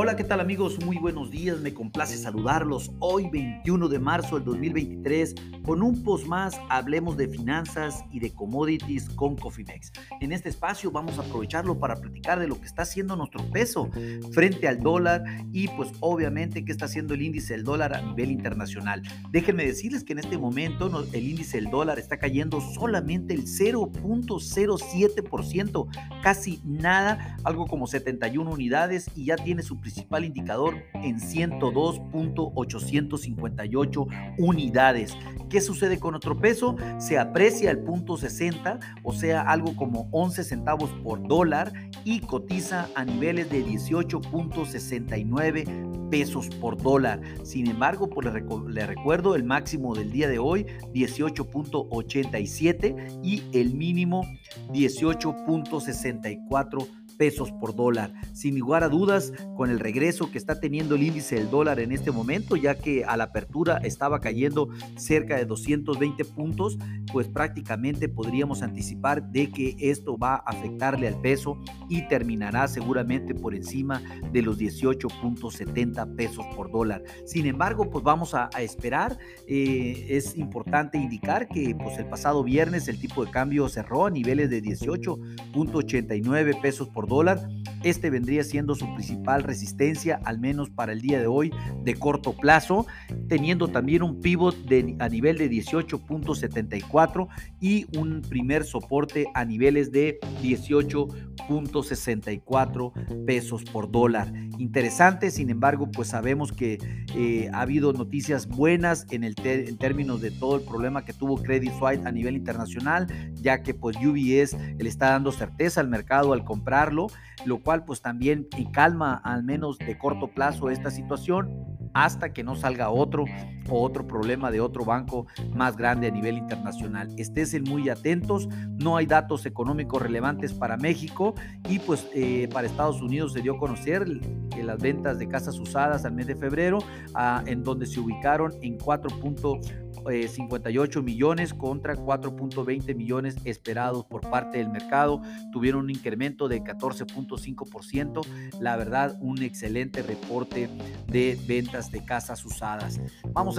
Hola, ¿qué tal amigos? Muy buenos días, me complace saludarlos hoy 21 de marzo del 2023 con un post más, hablemos de finanzas y de commodities con Cofimex. En este espacio vamos a aprovecharlo para platicar de lo que está haciendo nuestro peso frente al dólar y pues obviamente qué está haciendo el índice del dólar a nivel internacional. Déjenme decirles que en este momento el índice del dólar está cayendo solamente el 0.07%, casi nada, algo como 71 unidades y ya tiene su principal indicador en 102.858 unidades. ¿Qué sucede con nuestro peso? Se aprecia el punto 60, o sea, algo como 11 centavos por dólar y cotiza a niveles de 18.69 pesos por dólar. Sin embargo, pues le, recuerdo el máximo del día de hoy, 18.87 y el mínimo 18.64 pesos por dólar. Sin lugar a dudas, con el regreso que está teniendo el índice del dólar en este momento, ya que a la apertura estaba cayendo cerca de 220 puntos, pues prácticamente podríamos anticipar de que esto va a afectarle al peso y terminará seguramente por encima de los 18.70 pesos por dólar. Sin embargo, pues vamos a, esperar. Eh, es importante indicar que pues el pasado viernes el tipo de cambio cerró a niveles de 18.89 pesos por dólar. Este vendría siendo su principal resistencia, al menos para el día de hoy, de corto plazo, teniendo también un pivot a nivel de 18.74 y un primer soporte a niveles de 18.64 pesos por dólar. Interesante, sin embargo, pues sabemos que eh, ha habido noticias buenas en, el en términos de todo el problema que tuvo Credit Suisse a nivel internacional, ya que pues UBS le está dando certeza al mercado al comprarlo lo cual pues también calma al menos de corto plazo esta situación hasta que no salga otro o otro problema de otro banco más grande a nivel internacional. Estén muy atentos, no hay datos económicos relevantes para México y pues eh, para Estados Unidos se dio a conocer que las ventas de casas usadas al mes de febrero, ah, en donde se ubicaron en 4.58 millones contra 4.20 millones esperados por parte del mercado. Tuvieron un incremento de 14.5%. La verdad, un excelente reporte de ventas de casas usadas.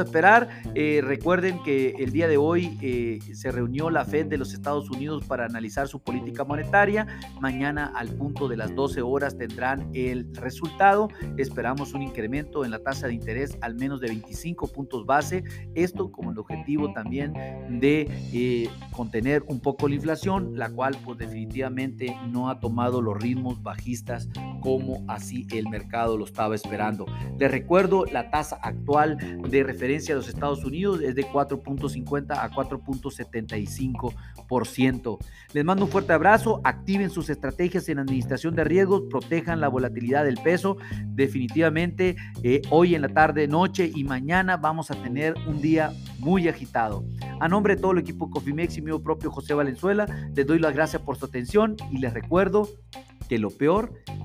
Esperar. Eh, recuerden que el día de hoy eh, se reunió la Fed de los Estados Unidos para analizar su política monetaria. Mañana al punto de las 12 horas tendrán el resultado. Esperamos un incremento en la tasa de interés al menos de 25 puntos base. Esto como el objetivo también de eh, contener un poco la inflación, la cual pues definitivamente no ha tomado los ritmos bajistas como así el mercado lo estaba esperando. Les recuerdo, la tasa actual de referencia de los Estados Unidos es de 4.50 a 4.75%. Les mando un fuerte abrazo, activen sus estrategias en administración de riesgos, protejan la volatilidad del peso. Definitivamente, eh, hoy en la tarde, noche y mañana vamos a tener un día muy agitado. A nombre de todo el equipo Cofimex y mío propio José Valenzuela, les doy las gracias por su atención y les recuerdo que lo peor